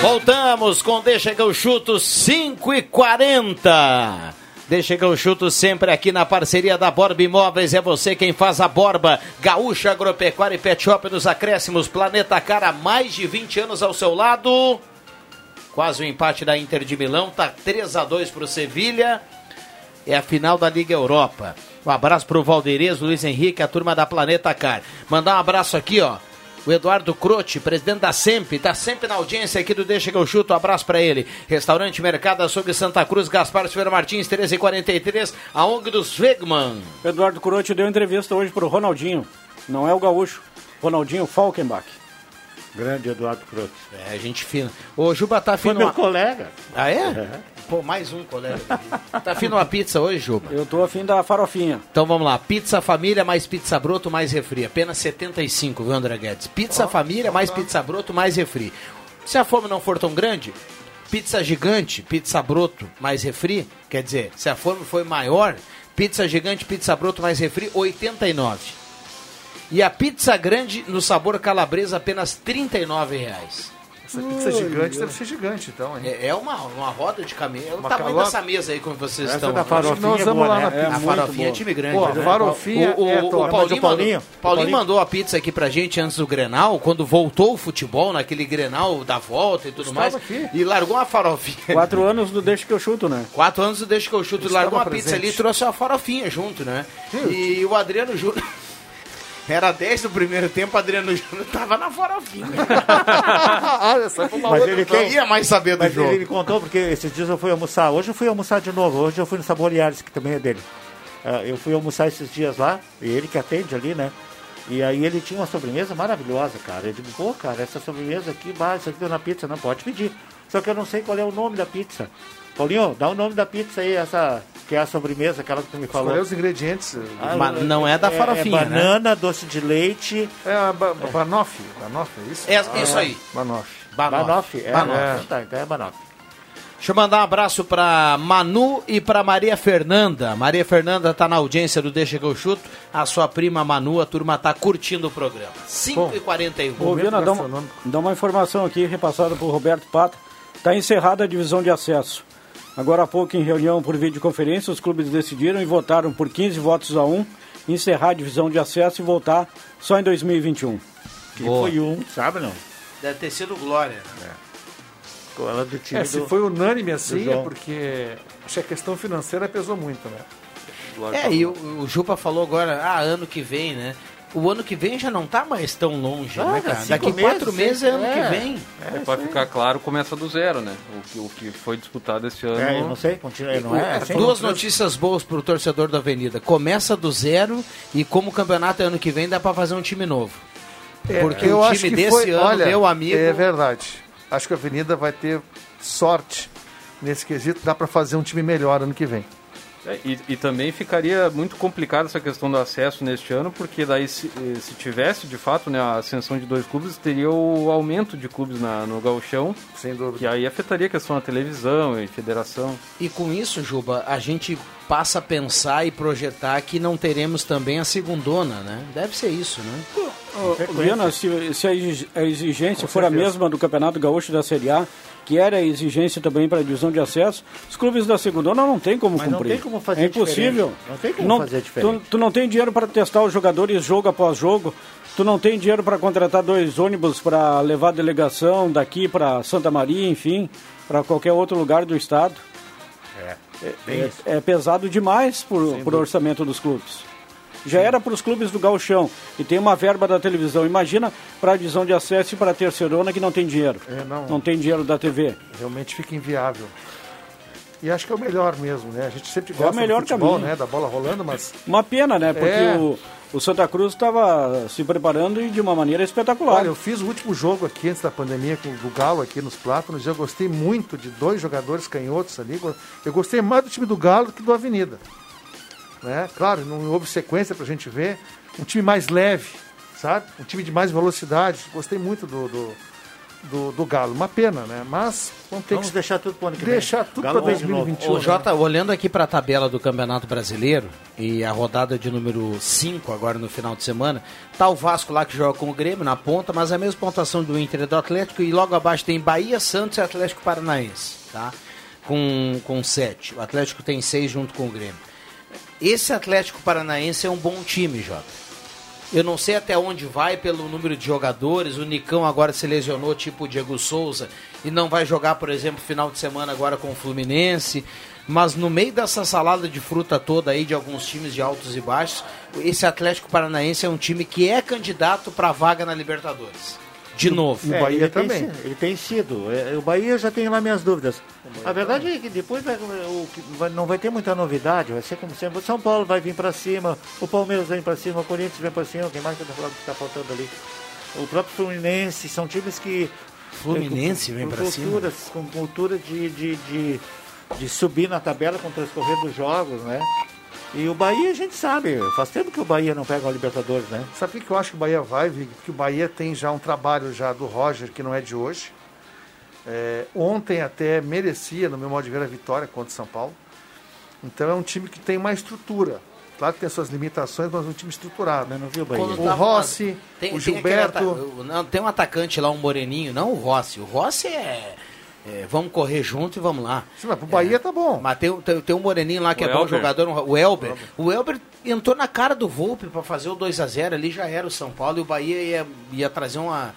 Voltamos com Deixa que eu chuto 5 e 40. Deixa que eu chuto sempre aqui na parceria da Borba Imóveis. É você quem faz a Borba. Gaúcha Agropecuária e Pet Shop nos acréscimos. Planeta Cara, mais de 20 anos ao seu lado. Quase o empate da Inter de Milão. Tá 3 a 2 pro Sevilha. É a final da Liga Europa. Um abraço pro Valdeirês, Luiz Henrique, a turma da Planeta Car. Mandar um abraço aqui, ó. O Eduardo Croce, presidente da SEMP, está sempre na audiência aqui do Deixa que eu chuto. Um abraço para ele. Restaurante Mercado Açougue Santa Cruz, Gaspar Silveira Martins, 1343, a ONG dos Wegman. Eduardo Curotti deu entrevista hoje pro Ronaldinho. Não é o gaúcho. Ronaldinho Falkenbach. Grande Eduardo Croce. É, gente fina. Ô, Juba, tá Foi afim meu uma... colega. Ah, é? Pô, mais um colega. tá afim uma pizza hoje, Juba? Eu tô afim da farofinha. Então vamos lá. Pizza família mais pizza broto mais refri. Apenas 75, viu, André Guedes? Pizza família mais pizza broto mais refri. Se a fome não for tão grande, pizza gigante, pizza broto mais refri. Quer dizer, se a fome foi maior, pizza gigante, pizza broto mais refri, 89. E a pizza grande no sabor calabresa, apenas 39 reais. Essa pizza gigante deve ser gigante, então, hein? É, é uma, uma roda de caminho. É o Uma tamanho calota. dessa mesa aí, como vocês Essa estão. da farofinha Nós é vamos boa, lá né? na pizza. A É muito farofinha é boa. time grande. Pô, né? farofinha o, o, é o, top. o Paulinho, Paulinho- mandou, Paulinho Paulinho- mandou a pizza aqui pra gente antes do Grenal, quando voltou o futebol, naquele Grenal da volta e tudo mais. aqui. E largou uma farofinha. Quatro anos do Deixa que eu chuto, né? Quatro anos do Deixa que eu chuto. E largou uma presente. pizza ali e trouxe uma farofinha junto, né? E o Adriano Júnior. Era 10 do primeiro tempo, Adriano Júnior tava na farofinha. Olha só, foi uma Mas outra, ele então. quem ia mais saber do Mas jogo. ele me contou porque esses dias eu fui almoçar. Hoje eu fui almoçar de novo. Hoje eu fui no Saboriares, que também é dele. Ah, eu fui almoçar esses dias lá, e ele que atende ali, né? E aí ele tinha uma sobremesa maravilhosa, cara. Eu digo, pô, cara, essa sobremesa aqui, bah, isso aqui deu na pizza, não pode pedir. Só que eu não sei qual é o nome da pizza. Paulinho, dá o nome da pizza aí, essa que é a sobremesa, aquela que tu me falou. Escolher os ingredientes. Ah, Mas não é da farofinha, é banana, doce de leite. É a ba banoffee. Banoffee, é isso? É isso aí. Banoffee. Banoffee. É, Banoffee. é. Tá, então é banoffee. Deixa eu mandar um abraço pra Manu e pra Maria Fernanda. Maria Fernanda tá na audiência do Deixa que eu chuto. A sua prima Manu, a turma tá curtindo o programa. 5h41. Ô, Viana, dá uma, dá uma informação aqui repassada por Roberto Pata. Está encerrada a divisão de acesso. Agora há pouco, em reunião por videoconferência, os clubes decidiram e votaram por 15 votos a 1 encerrar a divisão de acesso e voltar só em 2021. Que foi um, sabe não? Deve ter sido Glória. Ela do time É, se do- foi unânime assim, é porque acho que a questão financeira pesou muito, né? É, e o, o Jupa falou agora, ah, ano que vem, né? O ano que vem já não tá mais tão longe, Ah, né, cara? cinco Daqui quatro meses é ano é. que vem. É, para ficar claro, começa do zero, né? O que, o que foi disputado esse ano. É, eu não sei, continua, não é? assim? Duas notícias boas pro torcedor da Avenida. Começa do zero e como o campeonato é ano que vem, dá pra fazer um time novo. É, Porque eu o acho time que desse foi- ano, olha, meu amigo... É verdade. Acho que a Avenida vai ter sorte nesse quesito. Dá para fazer um time melhor ano que vem. É, e, e também ficaria muito complicado essa questão do acesso neste ano, porque daí se, eh, se tivesse de fato né, a ascensão de dois clubes, teria o aumento de clubes na, no gauchão, Sem dúvida. que aí afetaria a questão da televisão e federação. E com isso, Juba, a gente passa a pensar e projetar que não teremos também a segundona, né? Deve ser isso, né? Viana, se, se a exig- a exigência Com for a mesma do Campeonato Gaúcho da Série A, que era a exigência também para a divisão de acesso, os clubes da segunda não tem como Mas não cumprir. tem como fazer é impossível. diferente. Não tem como fazer diferente. Tu, tu não tem dinheiro para testar os jogadores jogo após jogo. Tu não tem dinheiro para contratar dois ônibus para levar a delegação daqui para Santa Maria, enfim, para qualquer outro lugar do estado. É, É, é pesado demais por, por orçamento dos clubes. Já era para os clubes do Gauchão e tem uma verba da televisão. Imagina para a divisão de acesso e para a terceirona que não tem dinheiro. É, não. tem dinheiro da TV. Realmente fica inviável. E acho que é o melhor mesmo, né? A gente sempre É gosta o melhor do futebol, caminho. né? Da bola rolando, mas Uma pena, né? Porque É. o, o Santa Cruz estava se preparando e de uma maneira espetacular. Olha, eu fiz o último jogo aqui antes da pandemia com o Galo aqui nos Plátanos e eu gostei muito de dois jogadores canhotos ali. Eu gostei mais do time do Galo do que do Avenida. Né? Claro, não houve sequência pra gente ver. Um time mais leve, sabe? Um time de mais velocidade. Gostei muito do, do, do, do Galo. Uma pena, né? Mas vamos ter Vamos que deixar tudo pro ano que vem. deixar tudo para vai de novo. 2021. Ô, né? Jota, olhando aqui para a tabela do Campeonato Brasileiro e a rodada de número 5 agora no final de semana, tá o Vasco lá que joga com o Grêmio na ponta, mas a mesma pontuação do Inter e do Atlético e logo abaixo tem Bahia, Santos e Atlético Paranaense, tá? Com, com 7. O Atlético tem 6 junto com o Grêmio. Esse Atlético Paranaense é um bom time, Jota. Eu não sei até onde vai pelo número de jogadores. O Nicão agora se lesionou, tipo o Diego Souza, e não vai jogar, por exemplo, final de semana agora com o Fluminense. Mas no meio dessa salada de fruta toda aí de alguns times de altos e baixos, esse Atlético Paranaense é um time que é candidato para vaga na Libertadores. De novo. É, ele Tem, sido- ele tem sido. É, O Bahia já tem lá minhas dúvidas. A verdade é que depois vai- o vai- não vai ter muita novidade. Vai ser como sempre. O São Paulo vai vir para cima, o Palmeiras vem para cima, o Corinthians vem para cima. Quem mais que está faltando ali? O próprio Fluminense. São times que. Fluminense com- vem pra cima? culturas, Com cultura de, de, de, de subir na tabela com o transcorrer dos jogos, né? E o Bahia a gente sabe. Faz tempo que o Bahia não pega uma Libertadores, né? Sabe por que eu acho que o Bahia vai, Vig? Porque o Bahia tem já um trabalho já do Roger, que não é de hoje. É, ontem até merecia, no meu modo de ver, a vitória contra o São Paulo. Então é um time que tem uma estrutura. Claro que tem suas limitações, mas é um time estruturado. não viu o Quando O Rossi, Tem- o tem Gilberto. ata- não, tem um atacante lá, um moreninho, não o Rossi. O Rossi é. É, vamos correr junto e vamos lá. Sim, mas pro Bahia tá bom. Mas tem, tem, tem um moreninho lá que O é bom Elber. jogador, o Elber. O Elber entrou na cara do Volpe para fazer o 2 a 0 ali já era o São Paulo e o Bahia ia, ia trazer uma.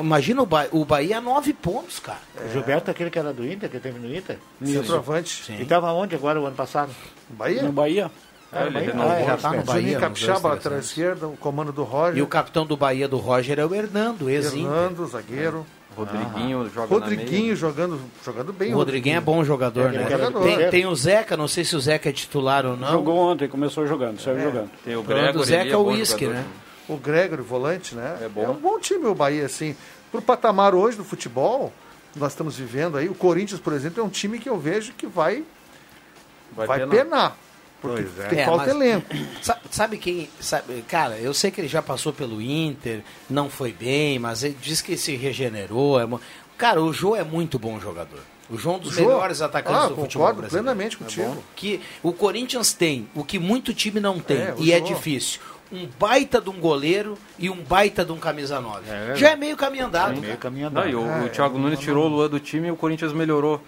Imagina o, ba o Bahia a nove pontos, cara. O Gilberto, aquele que era do Inter, que teve no Inter? Centroavante. E estava onde agora o ano passado? Bahia? No Bahia. Ah, ele Bahia? renovou, Ah, já tá no? Bahia. Juninho Capixaba, lateral esquerda, o comando do Roger. E o capitão do Bahia do Roger é o Hernando, ex-Inter. Fernando, zagueiro. Rodriguinho joga Rodriguinho jogando, jogando bem. O Rodriguinho é bom jogador, É né? bom jogador. Tem, tem o Zeca, não sei se o Zeca é titular ou não. Jogou ontem, começou jogando, saiu É. jogando. Tem o Falando do Zeca é o uísque, né? O Gregory, volante, né? É bom. um bom time o Bahia, assim. Pro patamar hoje do futebol, nós estamos vivendo aí, o Corinthians, por exemplo, é um time que eu vejo que vai, vai, Vai penar. penar. Porque Pois é. tem É, falta mas- elenco. Sa- Sabe quem. Sabe, cara, eu sei que ele já passou pelo Inter, não foi bem, mas ele diz que se regenerou. é cara, o Jô é muito bom jogador. O João é um dos O Jô? melhores atacantes Ah, do futebol concordo brasileiro. plenamente É contigo. bom. que o Corinthians tem, o que muito time não tem, É, o e é Jô. difícil. Um baita de um goleiro e um baita de um camisa 9. verdade. Já é meio caminho andado. Sim. cara. Não, e o, É, o Thiago Nunes tirou o Luan do time e o Corinthians melhorou.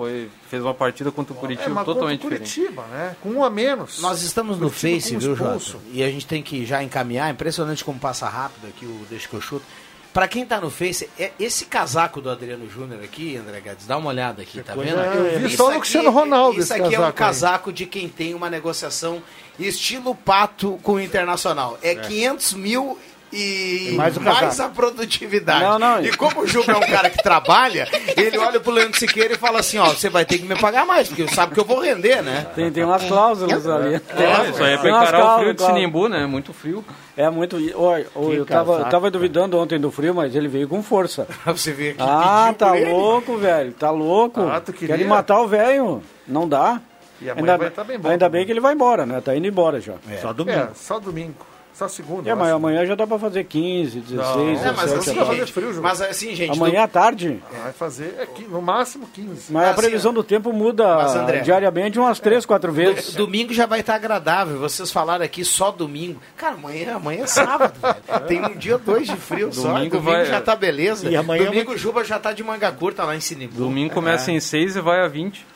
Foi, fez uma partida contra o É, Curitiba mas totalmente contra o diferente. Curitiba, né? Com um a menos. Nós estamos no Curitiba Face, viu. Jota? E a gente tem que já encaminhar. Impressionante como passa rápido aqui o Deixa que eu chuto. Pra quem tá no Face, é esse casaco do Adriano Júnior aqui, André Guedes, dá uma olhada aqui, tá vendo? eu vi Isso só no aqui- Cristiano Ronaldo Isso esse aqui é um casaco aí. casaco de quem tem uma negociação estilo pato com o Internacional. É, 500 mil e E mais mais a produtividade. Não, não. E como o Juba é um cara que trabalha, ele olha pro Leandro Siqueira e fala assim, ó, você vai ter que me pagar mais, porque sabe que eu vou render, né? Tem, tem umas cláusulas ali. Tem, É, isso aí é pra encarar o frio de cláusulas. Sinimbu, né? Muito frio. É muito. Oi, oi, eu tava, casaco, tava duvidando ontem do frio, mas ele veio com força. Você vê aqui. Ah, tá louco, velho. Tá louco. Ah, tu queria? Quer matar o velho. Não dá. E amanhã vai tá bem bom ainda bem que ele vai embora, né? Tá indo embora já. Só domingo. É, só domingo. Só segunda. É, eu mas acho. amanhã já dá pra fazer 15, 16, É, mas 17. assim, tá bom. gente, mas assim, gente, Amanhã à tarde. Vai fazer é, no máximo 15. Mas a previsão do tempo muda Mas, André, diariamente umas 3, 4 vezes. Do- domingo já vai estar agradável. Vocês falaram aqui só domingo. Cara, amanhã, amanhã é sábado, velho. Tem um dia, dois de frio só. Domingo Domingo vai- já tá beleza. E amanhã domingo o Juba já tá de manga curta lá em Sinimbu. Domingo começa É. em 6 e vai a 20.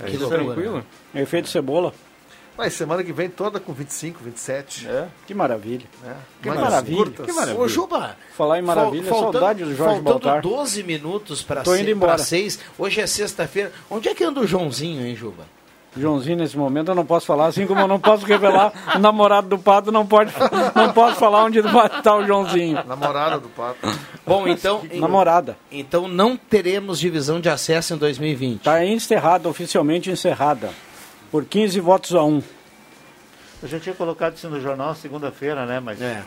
É Que isso loucura, tranquilo. Efeito cebola. Mas semana que vem toda com 25, 27. É. Que maravilha. Que Mangas maravilha. curtas. Que maravilha. Ô, Juba. Falar em maravilha, fal- faltando- saudade do Jorge Faltando Baltar. 12 minutos para Tô indo embora. seis. Hoje é sexta-feira. Onde é que anda o Joãozinho, hein, Juba? Joãozinho, nesse momento eu não posso falar, assim como eu não posso revelar o namorado do Pato, não, pode, não posso falar onde estar o Joãozinho. Namorada do Pato. Bom, então. Namorada. Então não teremos divisão de acesso em 2020. Está encerrada, oficialmente encerrada. Por 15 votos a 1. Eu já tinha colocado isso no jornal segunda-feira, né? Mas É.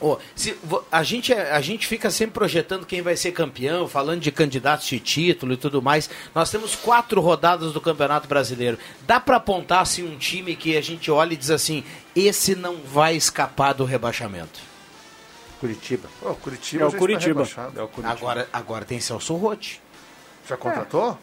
Ô, se, a, gente, é- a gente fica sempre projetando quem vai ser campeão, falando de candidatos de título e tudo mais. Nós temos quatro rodadas do Campeonato Brasileiro. Dá para apontar assim, um time que a gente olha e diz assim: esse não vai escapar do rebaixamento. Curitiba. Ô, Curitiba É o Curitiba. É o Curitiba. Agora, agora tem Celso Rotti. Já contratou?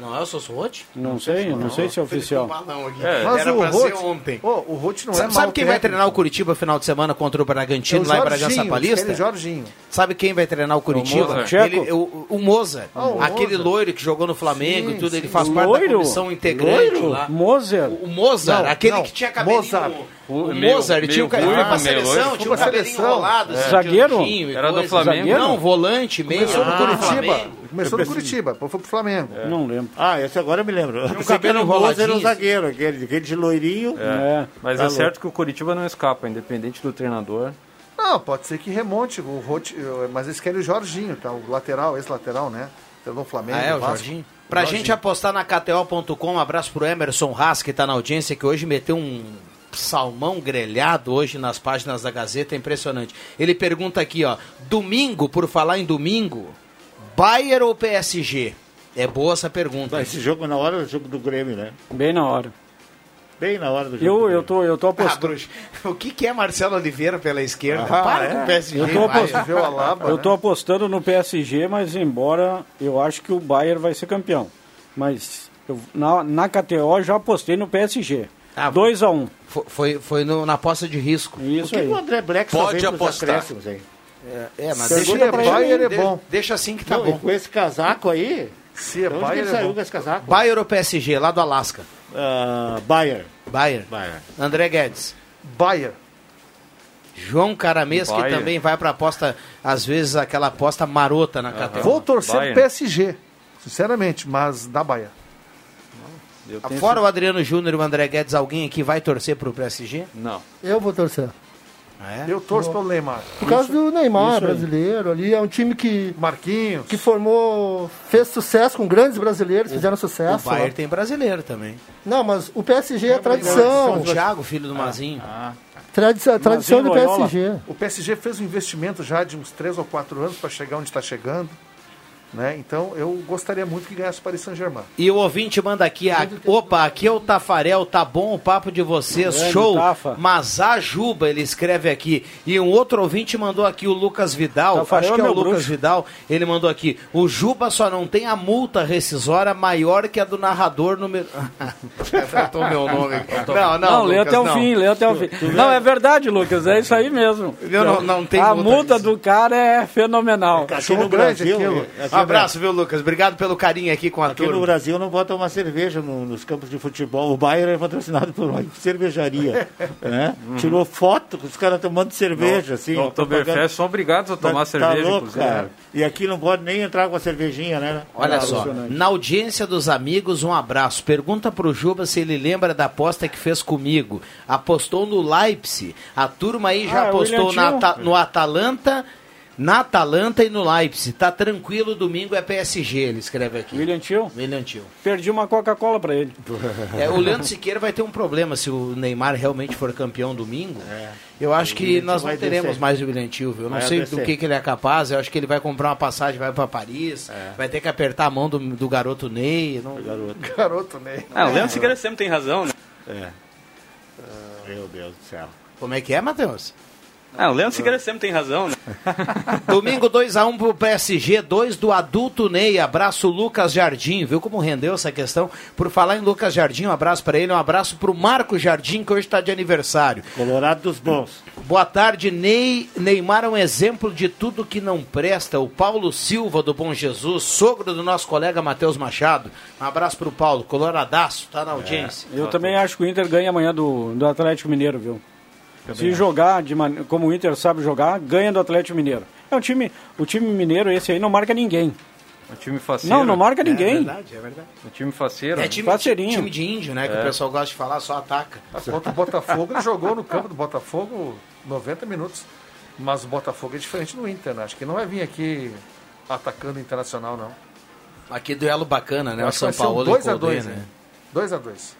Não é o Celso Rotti? Não sei, não sei se é oficial. Aqui. É, Mas Era o Roth, ontem. O Roth não é Sabe, mau sabe quem vai treinar o Curitiba final de semana contra o Bragantino É o lá em Bragança Paulista? Jorginho. Sabe quem vai treinar o Curitiba? Mozart. Ele- o, o Mozart. Ah, o Aquele loiro que jogou no Flamengo Sim, e tudo, ele faz parte da Loiro? comissão integrante Loiro? lá. Moser? O, o Mozart, Não, aquele não, que tinha cabelinho... Mozart. O Mozart, ele tinha o meio cabelo pra meio seleção, loiro. tinha o cabelinho seleção. enrolado. Zagueiro? Era do. Flamengo? Não, volante, meio. Começou no Curitiba. Começou no Curitiba, depois foi pro Flamengo. Não lembro. Ah, esse agora eu me lembro. um Eu sei que cabelo era o Moser, era enroladinho, o zagueiro, aquele, aquele de loirinho. É. Mas Tá é louco. certo que o Curitiba não escapa, independente do treinador. Não, pode ser que remonte o Roth, mas eles querem o Jorginho, tá? O lateral, esse lateral, né? Treinou o Flamengo. Ah, é, o Vasco. Jorginho? Pra Jorginho. gente apostar na KTO.com, um abraço pro Emerson Haas, que tá na audiência, que hoje meteu um salmão grelhado hoje nas páginas da Gazeta, é impressionante. Ele pergunta aqui, ó, domingo, por falar em domingo, Bayern ou PSG? É boa essa pergunta. Ah, Esse jogo na hora do jogo do Grêmio, né? Bem na hora. Bem na hora do jogo. Eu, do eu, tô, eu tô Ah, apostando. bruxo, o que, que é Marcelo Oliveira pela esquerda? Ah, Para é? com o PSG. Eu tô apostando. O Alaba, Eu né? tô apostando no PSG, mas embora eu acho que o Bayern vai ser campeão. Mas eu, na, na KTO já apostei no PSG. Ah, 2 a 1 um. Foi, foi, no- na aposta de risco. Isso que aí. o André Black só Pode apostar. acréscimos aí? É, é, mas deixa, é Bayern, é de- bom. deixa assim que tá Não, bom. com esse casaco aí, Se é que ele Bayern, é saiu bom. com esse casaco? Bayern ou PSG, lá do Alasca? Ah, Bayern. Bayern. Bayern. André Guedes. Bayern. João Caramês, que também vai pra aposta, às vezes aquela aposta marota na KTO. Vou torcer Bayern. pro PSG, sinceramente, mas da tenho Fora o Adriano Júnior e o André Guedes, alguém aqui vai torcer pro PSG? Não. Eu vou torcer. Ah, é? Eu torço pelo Neymar. Por causa do Neymar, isso brasileiro ali. É um time que, Marquinhos. que formou, fez sucesso com grandes brasileiros, fizeram O sucesso. Bayern lá. tem brasileiro também. Não, mas o PSG é São tradição. Thiago, filho do Mazinho. Tradição, tradição do Loyola. PSG. O PSG fez um investimento já de uns 3 ou 4 anos para chegar onde está chegando. Né? Então eu gostaria muito que ganhasse o Paris Saint-Germain. E o ouvinte manda aqui, a- opa, aqui é o Tafarel, tá bom o papo de vocês, Grande show. Tafa. Mas a Juba, ele escreve aqui. E um outro ouvinte mandou aqui, o Lucas Vidal, Tafarel acho que é é o Lucas bruxo. Vidal, ele mandou aqui, o Juba só não tem a multa rescisória maior que a do narrador número... Faltou meu nome aqui. Não, não, Não, lê até o não. fim, lê até o fim. Não, é verdade, Lucas, é isso aí mesmo. Eu não- não tem A multa multa do cara é fenomenal. Aqui no Brasil, aqui Um abraço, viu, Lucas? Obrigado pelo carinho aqui com a Aqui no turma. Brasil não bota uma cerveja no- nos campos de futebol. O Bayern é patrocinado por uma cervejaria. né? Tirou foto com os caras tomando cerveja. assim, No Oktoberfest são obrigados a tomar Tá- cerveja, tá louco, cara. E aqui não pode nem entrar com a cervejinha, né? Olha Tá só, na audiência dos amigos, um abraço. Pergunta pro Juba se ele lembra da aposta que fez comigo. Apostou no Leipzig. A turma aí já Ah, o apostou na no Atalanta, na Atalanta e no Leipzig. Tá tranquilo, domingo é PSG, ele escreve aqui. William Tio? William Tio. Perdi uma Coca-Cola pra ele. É, o Leandro Siqueira vai ter um problema se o Neymar realmente for campeão domingo. Eu acho que nós não teremos descer. mais o William Tio, viu? Eu não Vai sei descer. do que, que ele é capaz. Eu acho que ele vai comprar uma passagem, vai para Paris. É. Vai ter que apertar a mão do, do garoto Ney. Não... Garoto. Garoto, né? Ah, o Leandro Siqueira sempre tem razão, né? É. Meu Deus do céu. Como é que é, Matheus? Ah, o Leandro Siqueira sempre tem razão, né? Domingo 2x1 pro PSG, 2 do adulto Ney. Abraço Lucas Jardim. Viu como rendeu essa questão? Por falar em Lucas Jardim, um abraço para ele, um abraço pro Marco Jardim, que hoje está de aniversário. Colorado dos bons. Boa tarde, Ney. Neymar é um exemplo de tudo que não presta. O Paulo Silva do Bom Jesus, sogro do nosso colega Matheus Machado. Um abraço pro Paulo, coloradaço, tá na audiência. Eu também acho que o Inter ganha amanhã do, do Atlético Mineiro, viu? Se acho. jogar de mane- como o Inter sabe jogar, ganha do Atlético Mineiro. É um time, o time mineiro esse aí não marca ninguém. O time faceiro. Não, não marca É ninguém. verdade, é verdade. O time faceiro. É time, Parceirinho. time de índio, né? Que É. o pessoal gosta de falar, só ataca. Contra o Botafogo, ele jogou no campo do Botafogo 90 minutos. Mas o Botafogo é diferente do Inter, né? Acho que não vai vir aqui atacando o Internacional, não. Aqui duelo bacana, né? O que São Paulo 2 e a Codê, 2 né? 2 a 2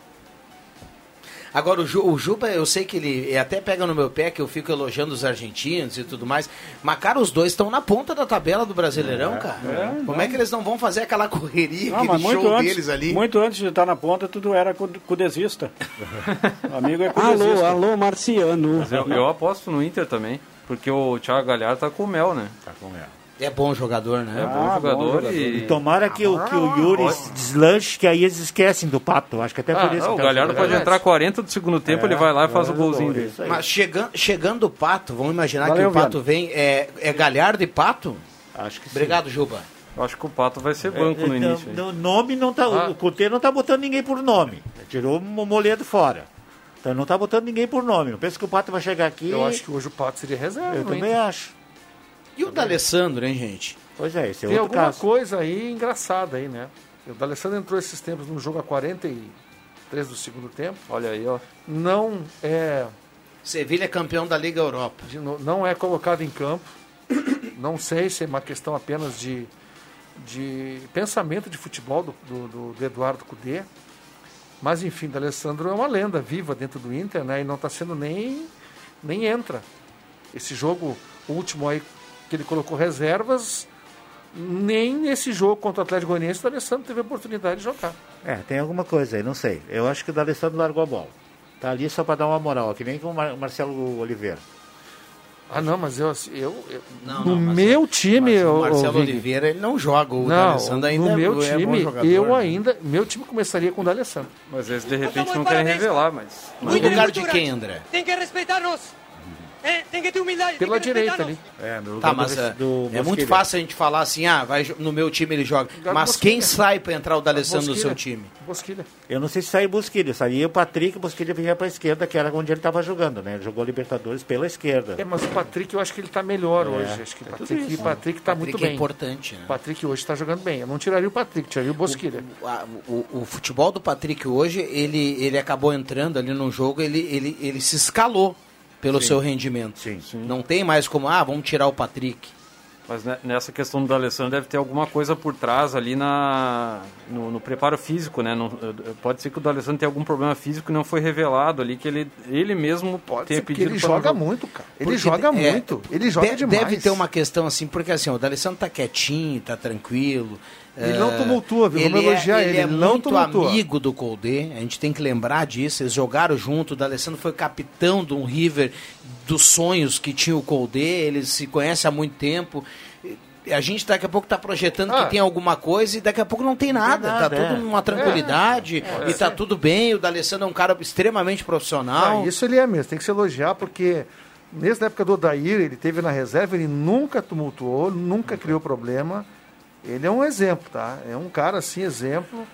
Agora, o, Ju- o Juba, eu sei que ele até pega no meu pé que eu fico elogiando os argentinos e tudo mais. Mas, cara, os dois estão na ponta da tabela do Brasileirão, cara. é, Como é que eles não vão fazer aquela correria, Não, aquele show antes, deles ali? muito antes de estar na ponta, tudo era cu- cudesista. O amigo é Alô, cudesista. alô, Marciano. Mas eu, eu aposto no Inter também. Porque o Thiago Galhardo tá com o mel, né? Tá com mel. É bom jogador, né? É bom jogador e... E tomara que, o, que o Yuri deslanche, que aí eles esquecem do pato. Acho que até por Ah, isso. não, o que Galhardo tá- pode entrar 40 do segundo tempo, É, ele vai lá e faz o é, golzinho é dele. Mas chegando, chegando o Pato, vamos imaginar Valeu, que o Pato vem. É, é Galhardo e Pato? Acho que Obrigado, Juba. Eu acho que o Pato vai ser banco no É, início. aí. não- nome não tá. Ah. O Cotê não tá botando ninguém por nome. Tirou o Moledo fora. Então não tá botando ninguém por nome. Não pensa que o Pato vai chegar aqui. Eu acho que hoje o Pato seria reserva. Eu no também acho. E o D'Alessandro, hein, gente? Pois é, esse é Tem outro alguma caso. coisa aí engraçada aí, né? O D'Alessandro entrou esses tempos num jogo a 43 do segundo tempo. Olha aí, ó. Não é, Sevilha é campeão da Liga Europa. no- não é colocado em campo. Não sei se é uma questão apenas de, de pensamento de futebol do, do, do- do Eduardo Cudê. Mas enfim, o D'Alessandro é uma lenda viva dentro do Inter, né? E não está sendo nem, nem entra. Esse jogo último aí que ele colocou reservas, nem nesse jogo contra o Atlético Goianiense o D'Alessandro teve a oportunidade de jogar. É, tem alguma coisa aí, não sei. Eu acho que o D'Alessandro largou a bola. Tá ali só para dar uma moral, que nem com o Mar- Marcelo Oliveira. Ah, não, mas eu, eu, eu- Não, no não, mas- meu time, Mas o ô- ô, Marcelo Vig, Oliveira, ele não joga. O D'Alessandro ainda no é, meu é bom time, jogador. eu né? ainda, meu time começaria com o D'Alessandro. Mas eles de repente não querem revelar, mas. No lugar de quem, André? Tem que respeitar-nos. É, tem que ter humildade. Pela tem que direita ali. É, no Tá, lugar mas do, é, do é muito fácil a gente falar assim, ah, vai, no meu time ele joga. Mas quem sai pra entrar o D'Alessandro no Bosquilha. seu time? Bosquilha. Eu não sei se saiu Busquilha, sairia o Patrick, o Busquilha vinha para a esquerda, que era onde ele estava jogando, né? Ele jogou Libertadores pela esquerda. É, mas o Patrick eu acho que ele está melhor É, hoje. Acho que o é Patrick, isso. o Patrick está Patrick muito é bem. importante, né? O Patrick hoje está jogando bem. Eu não tiraria o Patrick, tiraria o Bosquilha. O, a- o- o futebol do Patrick hoje, ele, ele acabou entrando ali no jogo, ele, ele, ele se escalou pelo Sim. seu rendimento. Sim. Não tem mais como, ah, vamos tirar o Patrick. Mas nessa questão do Alessandro deve ter alguma coisa por trás ali na, no, no preparo físico, né? Não, eh, pode ser que o D'Alessandro tenha algum problema físico que não foi revelado ali, que ele, ele mesmo pode tenha pedido ele joga não- muito, cara. Ele Porque, joga é, muito. Ele joga de- demais. Deve ter uma questão assim, porque assim, o D'Alessandro tá quietinho, tá tranquilo. Ele não ção, viu? Vamos Ele é, elogiar ele ele, é ele não muito tumultua. amigo do Colde, a gente tem que lembrar disso. Eles jogaram junto, o D'Alessandro foi capitão de um River dos sonhos que tinha o Colde, eles se conhecem há muito tempo. E A gente daqui a pouco está projetando Ah. que tem alguma coisa e daqui a pouco não tem nada. nada, tá é. tudo numa tranquilidade É. e tá tudo bem. O D'Alessandro é um cara extremamente profissional. Ah, isso ele é mesmo, tem que se elogiar, porque mesmo na época do Odair, ele teve na reserva, ele nunca tumultuou, nunca criou problema. Ele é um exemplo, tá? É um cara assim, exemplo,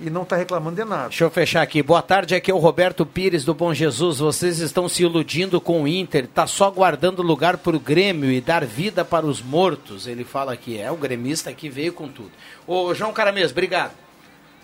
e não está reclamando de nada. Deixa eu fechar aqui. Boa tarde, aqui é o Roberto Pires do Bom Jesus. Vocês estão se iludindo com o Inter, tá só guardando lugar para o Grêmio e dar vida para os mortos. Ele fala aqui, é o gremista que veio com tudo. Ô, João Caramês, obrigado.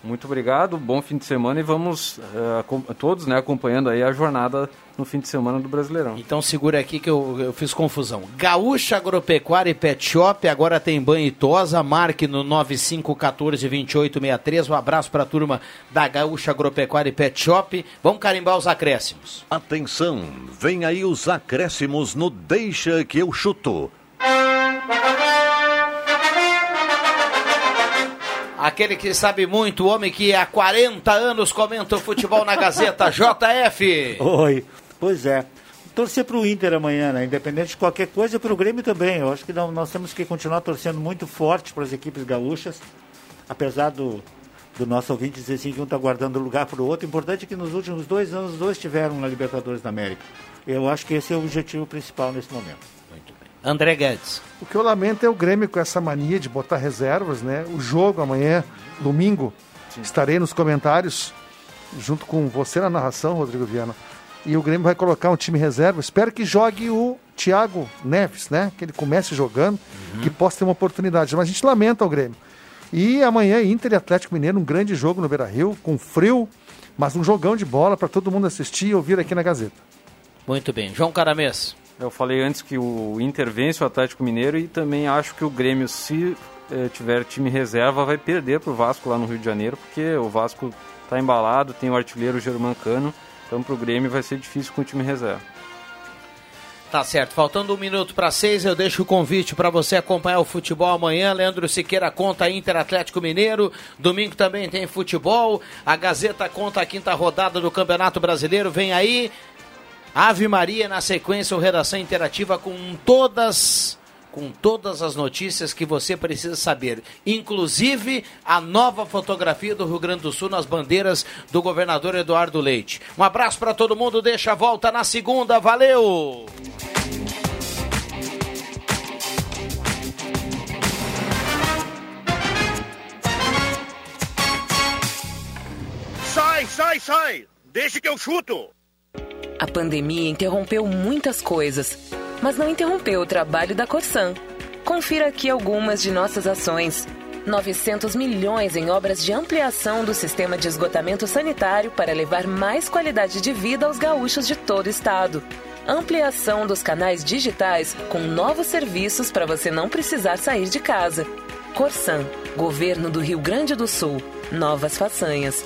Muito obrigado, bom fim de semana e vamos acom- todos né, acompanhando aí a jornada no fim de semana do Brasileirão. Então segura aqui que eu, eu fiz confusão. Gaúcha Agropecuária e Pet Shop, agora tem banho e tosa, marque no 95142863. Um abraço para a turma da Gaúcha Agropecuária e Pet Shop. Vamos carimbar os acréscimos. Atenção, vem aí os acréscimos no Deixa que eu chuto. Aquele que sabe muito, o homem que há 40 anos comenta o futebol na Gazeta, JF. Oi, pois é. Torcer para o Inter amanhã, né? Independente de qualquer coisa, para o Grêmio também. Eu acho que não- nós temos que continuar torcendo muito forte para as equipes gaúchas, apesar do, do nosso ouvinte dizer assim que um está guardando lugar para o outro. O importante é que nos últimos dois anos os dois estiveram na Libertadores da América. Eu acho que esse é o objetivo principal nesse momento. André Guedes. O que eu lamento é o Grêmio com essa mania de botar reservas, né? O jogo amanhã, domingo, estarei nos comentários, junto com você na narração, Rodrigo Viana. E o Grêmio vai colocar um time reserva. Espero que jogue o Thiago Neves, né? Que ele comece jogando, que possa ter uma oportunidade. Mas a gente lamenta o Grêmio. E amanhã, Inter e Atlético Mineiro, um grande jogo no Beira Rio, com frio, mas um jogão de bola para todo mundo assistir e ouvir aqui na Gazeta. Muito bem. João Caramês. Eu falei antes que o Inter vence o Atlético Mineiro e também acho que o Grêmio, se eh, tiver time reserva, vai perder para o Vasco lá no Rio de Janeiro, porque o Vasco está embalado, tem o artilheiro Germancano, então para o Grêmio vai ser difícil com o time reserva. Tá certo, faltando um minuto para seis, eu deixo o convite para você acompanhar o futebol amanhã. Leandro Siqueira conta Inter Atlético Mineiro. Domingo também tem futebol. A Gazeta conta a quinta rodada do Campeonato Brasileiro. Vem aí. Ave Maria na sequência, o Redação Interativa com todas com todas as notícias que você precisa saber, inclusive a nova fotografia do Rio Grande do Sul nas bandeiras do governador Eduardo Leite. Um abraço para todo mundo, deixa a volta na segunda, valeu! Sai, sai, sai! Deixa que eu chuto! A pandemia interrompeu muitas coisas, mas não interrompeu o trabalho da Corsan. Confira aqui algumas de nossas ações. 900 milhões em obras de ampliação do sistema de esgotamento sanitário para levar mais qualidade de vida aos gaúchos de todo o estado. Ampliação dos canais digitais com novos serviços para você não precisar sair de casa. Corsan, Governo do Rio Grande do Sul. Novas façanhas.